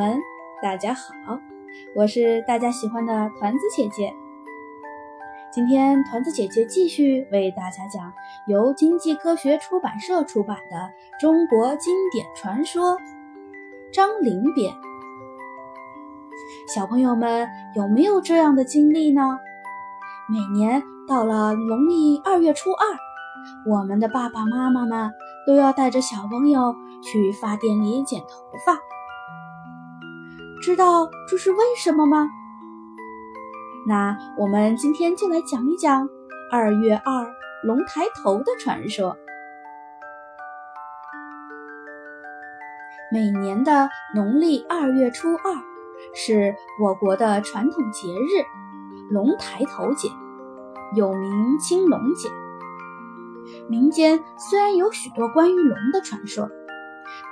们，大家好！我是大家喜欢的团子姐姐。今天团子姐姐继续为大家讲由经济科学出版社出版的《中国经典传说》张陵编。小朋友们有没有这样的经历呢？每年到了农历二月初二，我们的爸爸妈妈们都要带着小朋友。去发店里剪头发，知道这是为什么吗？那我们今天就来讲一讲二月二龙抬头的传说。每年的农历二月初二是我国的传统节日——龙抬头节，又名青龙节。民间虽然有许多关于龙的传说。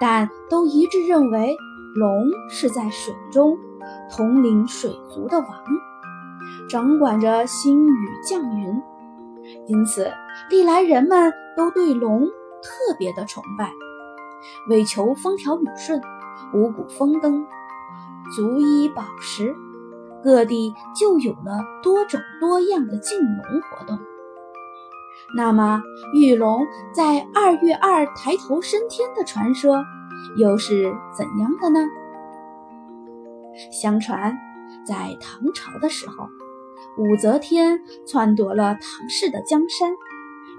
但都一致认为，龙是在水中统领水族的王，掌管着星雨降云，因此历来人们都对龙特别的崇拜。为求风调雨顺、五谷丰登、足衣饱食，各地就有了多种多样的敬龙活动。那么，玉龙在二月二抬头升天的传说又是怎样的呢？相传，在唐朝的时候，武则天篡夺了唐氏的江山，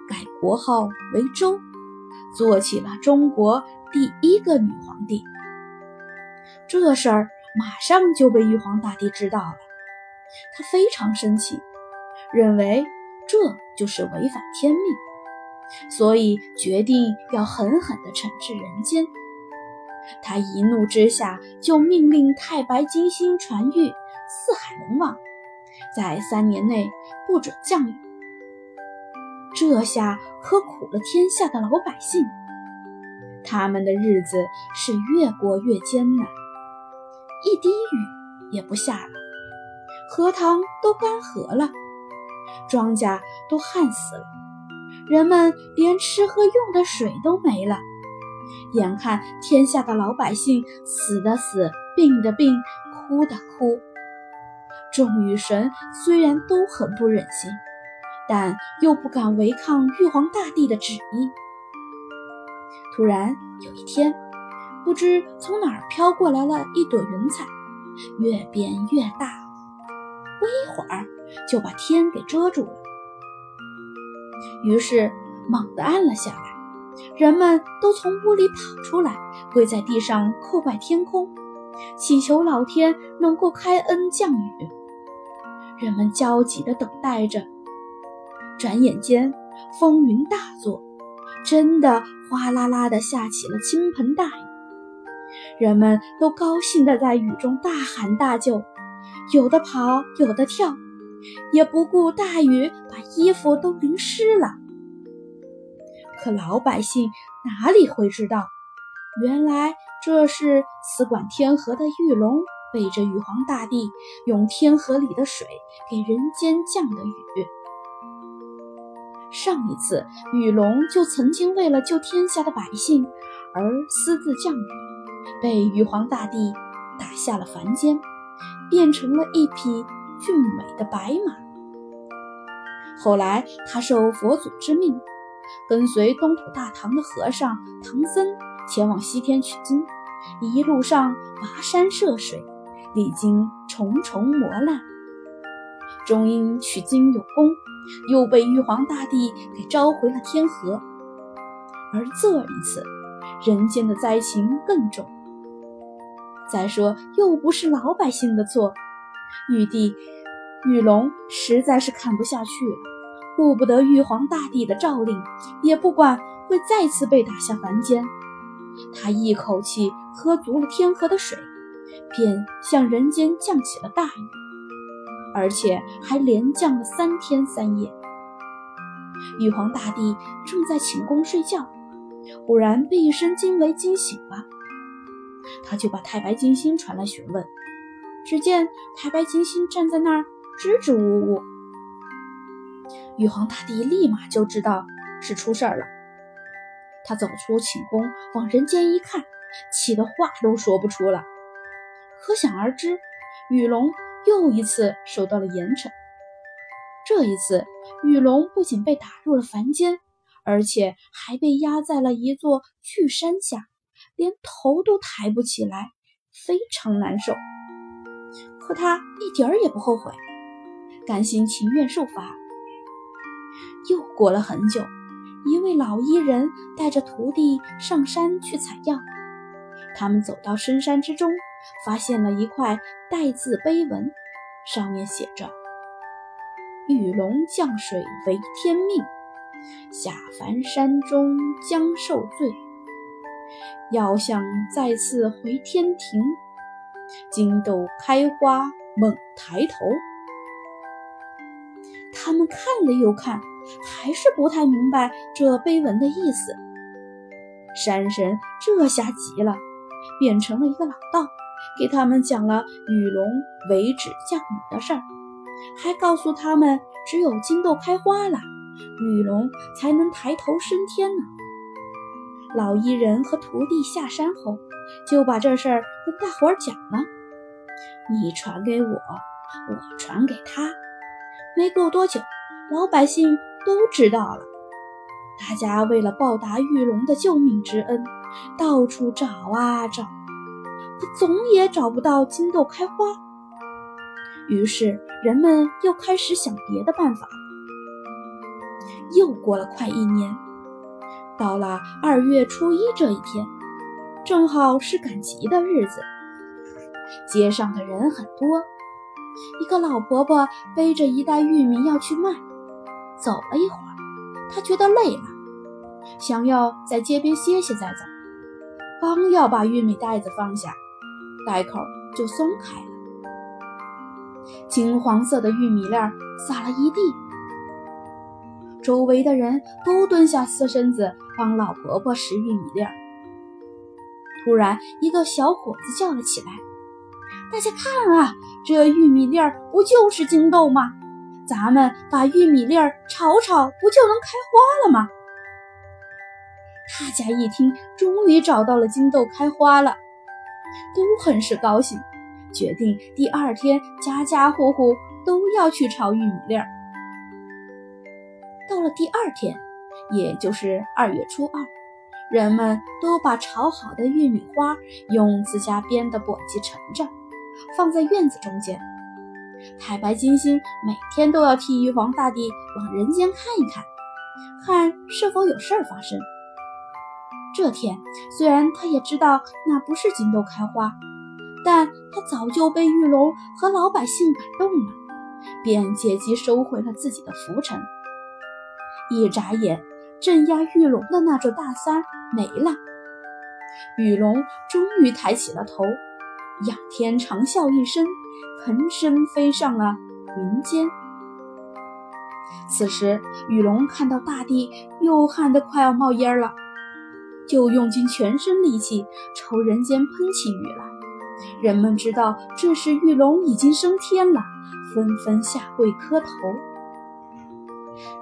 改国号为周，做起了中国第一个女皇帝。这事儿马上就被玉皇大帝知道了，他非常生气，认为。这就是违反天命，所以决定要狠狠地惩治人间。他一怒之下，就命令太白金星传谕四海龙王，在三年内不准降雨。这下可苦了天下的老百姓，他们的日子是越过越艰难，一滴雨也不下了，荷塘都干涸了。庄稼都旱死了，人们连吃喝用的水都没了。眼看天下的老百姓死的死，病的病，哭的哭。众雨神虽然都很不忍心，但又不敢违抗玉皇大帝的旨意。突然有一天，不知从哪儿飘过来了一朵云彩，越变越大，不一会儿。就把天给遮住了，于是猛地暗了下来。人们都从屋里跑出来，跪在地上叩拜天空，祈求老天能够开恩降雨。人们焦急地等待着，转眼间风云大作，真的哗啦啦地下起了倾盆大雨。人们都高兴地在雨中大喊大叫，有的跑，有的跳。也不顾大雨把衣服都淋湿了，可老百姓哪里会知道，原来这是司管天河的玉龙背着玉皇大帝，用天河里的水给人间降的雨。上一次玉龙就曾经为了救天下的百姓而私自降雨，被玉皇大帝打下了凡间，变成了一匹。俊美的白马。后来，他受佛祖之命，跟随东土大唐的和尚唐僧前往西天取经，一路上跋山涉水，历经重重磨难，终因取经有功，又被玉皇大帝给召回了天河。而这一次，人间的灾情更重。再说，又不是老百姓的错。玉帝玉龙实在是看不下去了，顾不得玉皇大帝的诏令，也不管会再次被打下凡间。他一口气喝足了天河的水，便向人间降起了大雨，而且还连降了三天三夜。玉皇大帝正在寝宫睡觉，忽然被一声惊雷惊醒了，他就把太白金星传来询问。只见太白金星站在那儿支支吾吾，玉皇大帝立马就知道是出事儿了。他走出寝宫，往人间一看，气得话都说不出了。可想而知，玉龙又一次受到了严惩。这一次，玉龙不仅被打入了凡间，而且还被压在了一座巨山下，连头都抬不起来，非常难受。可他一点儿也不后悔，甘心情愿受罚。又过了很久，一位老医人带着徒弟上山去采药。他们走到深山之中，发现了一块带字碑文，上面写着。玉龙降水为天命，下凡山中将受罪。要想再次回天庭，金豆开花猛抬头。他们看了又看，还是不太明白这碑文的意思。山神这下急了，变成了一个老道，给他们讲了雨龙为止降雨的事儿。还告诉他们，只有金豆开花了，雨龙才能抬头升天呢。老艺人和徒弟下山后，就把这事儿跟大伙儿讲了。你传给我，我传给他。没过多久，老百姓都知道了。大家为了报答玉龙的救命之恩，到处找啊找，可总也找不到金豆开花。于是人们又开始想别的办法。又过了快一年，到了二月初一这一天，正好是赶集的日子，街上的人很多。一个老婆婆背着一袋玉米要去卖，走了一会儿，他觉得累了，想要在街边歇歇再走。刚要把玉米袋子放下，袋口就松开了。金黄色的玉米粒撒了一地，周围的人都蹲下四身子帮老婆婆拾玉米粒儿。突然，一个小伙子叫了起来：“大家看啊，这玉米粒儿不就是金豆吗？咱们把玉米粒儿炒炒，不就能开花了吗？”大家一听，终于找到了金豆开花了，都很是高兴。决定第二天，家家户户都要去炒玉米粒儿。到了第二天，也就是二月初二，人们都把炒好的玉米花用自家编的簸箕盛着，放在院子中间。太白金星每天都要替玉皇大帝往人间看一看，看是否有事儿发生。这天，虽然他也知道那不是金豆开花。但他早就被玉龙和老百姓感动了，便借机收回了自己的浮尘。一眨眼，镇压玉龙的那座大山没了，玉龙终于抬起了头，仰天长啸一声，腾身飞上了云间。此时，玉龙看到大地又旱得快要冒烟了，就用尽全身力气朝人间喷起雨来。人们知道这时玉龙已经升天了，纷纷下跪磕头。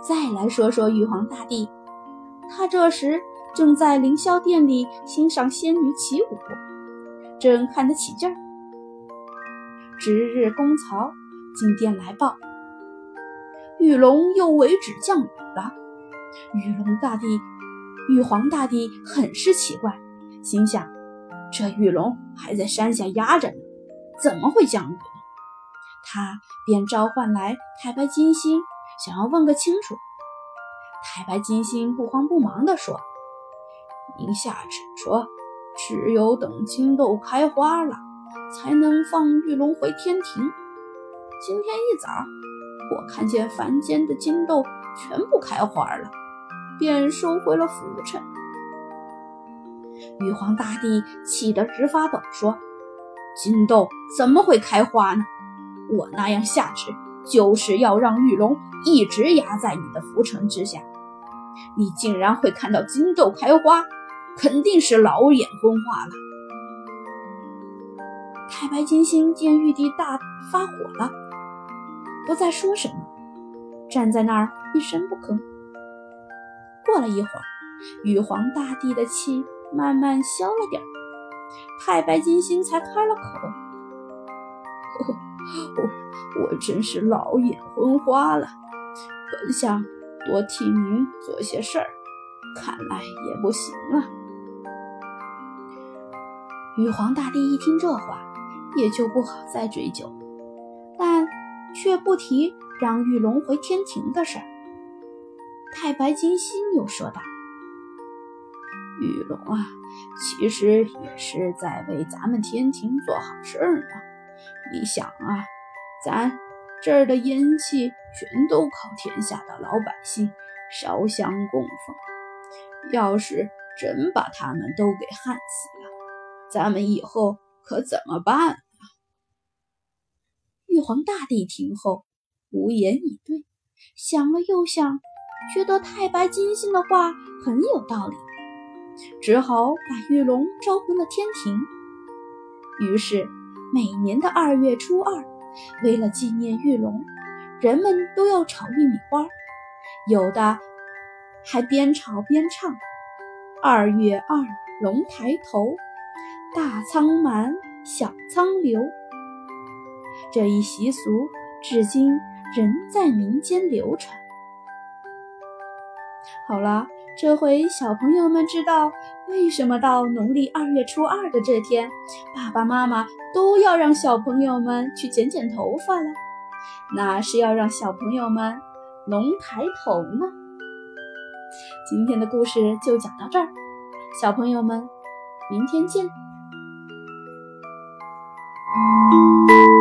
再来说说玉皇大帝，他这时正在凌霄殿里欣赏仙女起舞，正看得起劲儿。值日公曹进殿来报，玉龙又为旨降雨了。玉龙大帝、玉皇大帝很是奇怪，心想。这玉龙还在山下压着呢，怎么会降雨呢？他便召唤来太白金星，想要问个清楚。太白金星不慌不忙地说：“您下旨说，只有等金豆开花了，才能放玉龙回天庭。今天一早，我看见凡间的金豆全部开花了，便收回了浮尘。”玉皇大帝气得直发抖，说：“金豆怎么会开花呢？我那样下旨，就是要让玉龙一直压在你的浮尘之下。你竟然会看到金豆开花，肯定是老眼昏花了。”太白金星见玉帝大发火了，不再说什么，站在那儿一声不吭。过了一会儿，玉皇大帝的气。慢慢消了点儿太白金星才开了口：“我我真是老眼昏花了，本想多替您做些事儿，看来也不行了。”玉皇大帝一听这话，也就不好再追究，但却不提让玉龙回天庭的事儿。太白金星又说道。玉龙啊，其实也是在为咱们天庭做好事儿呢。你想啊，咱这儿的烟气全都靠天下的老百姓烧香供奉，要是真把他们都给旱死了，咱们以后可怎么办？玉皇大帝听后无言以对，想了又想，觉得太白金星的话很有道理。只好把玉龙召回了天庭。于是，每年的二月初二，为了纪念玉龙，人们都要炒玉米花，有的还边炒边唱：“二月二，龙抬头，大仓满，小仓流。”这一习俗至今仍在民间流传。好了。这回小朋友们知道为什么到农历二月初二的这天，爸爸妈妈都要让小朋友们去剪剪头发了，那是要让小朋友们龙抬头呢。今天的故事就讲到这儿，小朋友们，明天见。thank you